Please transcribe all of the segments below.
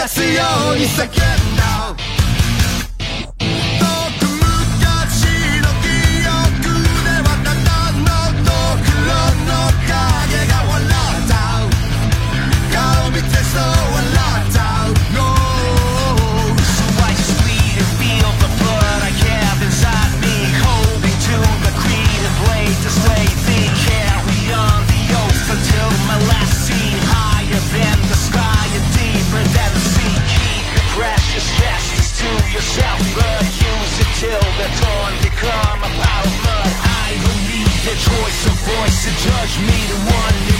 かすように叫んだ yourself but use it till the dawn. Torn Become a pile of mud I believe the choice of voice to judge me the one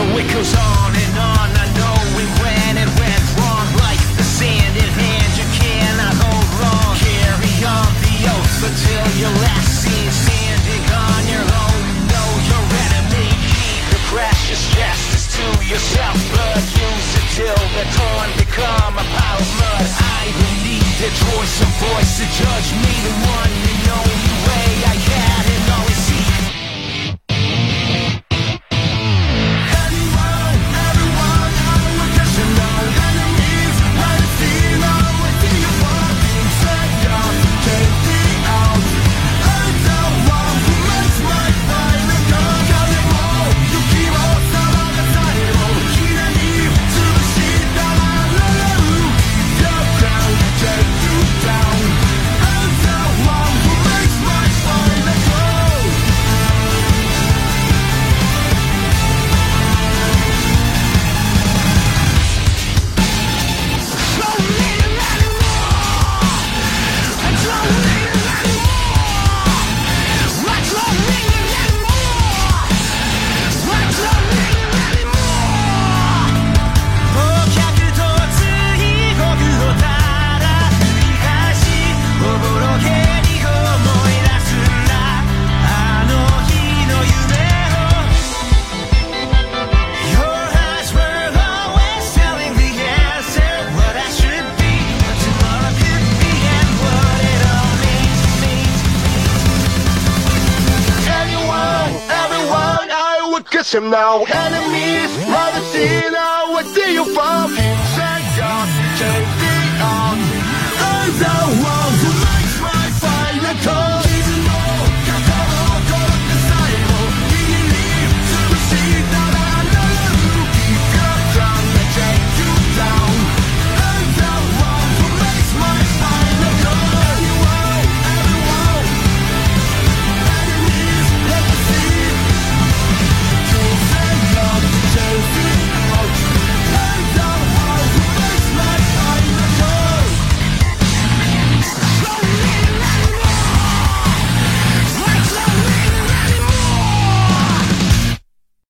The it goes on and on. I know we and went wrong. Like the sand in hand, you cannot hold. Carry on the oath until your last standing on your own. Know your enemy. Keep the precious justice to yourself, but use it till the a pile of mud. I the choice of voice to judge me the one and only way I. Get I'm now. Enemies, I've seen our deal from inside God.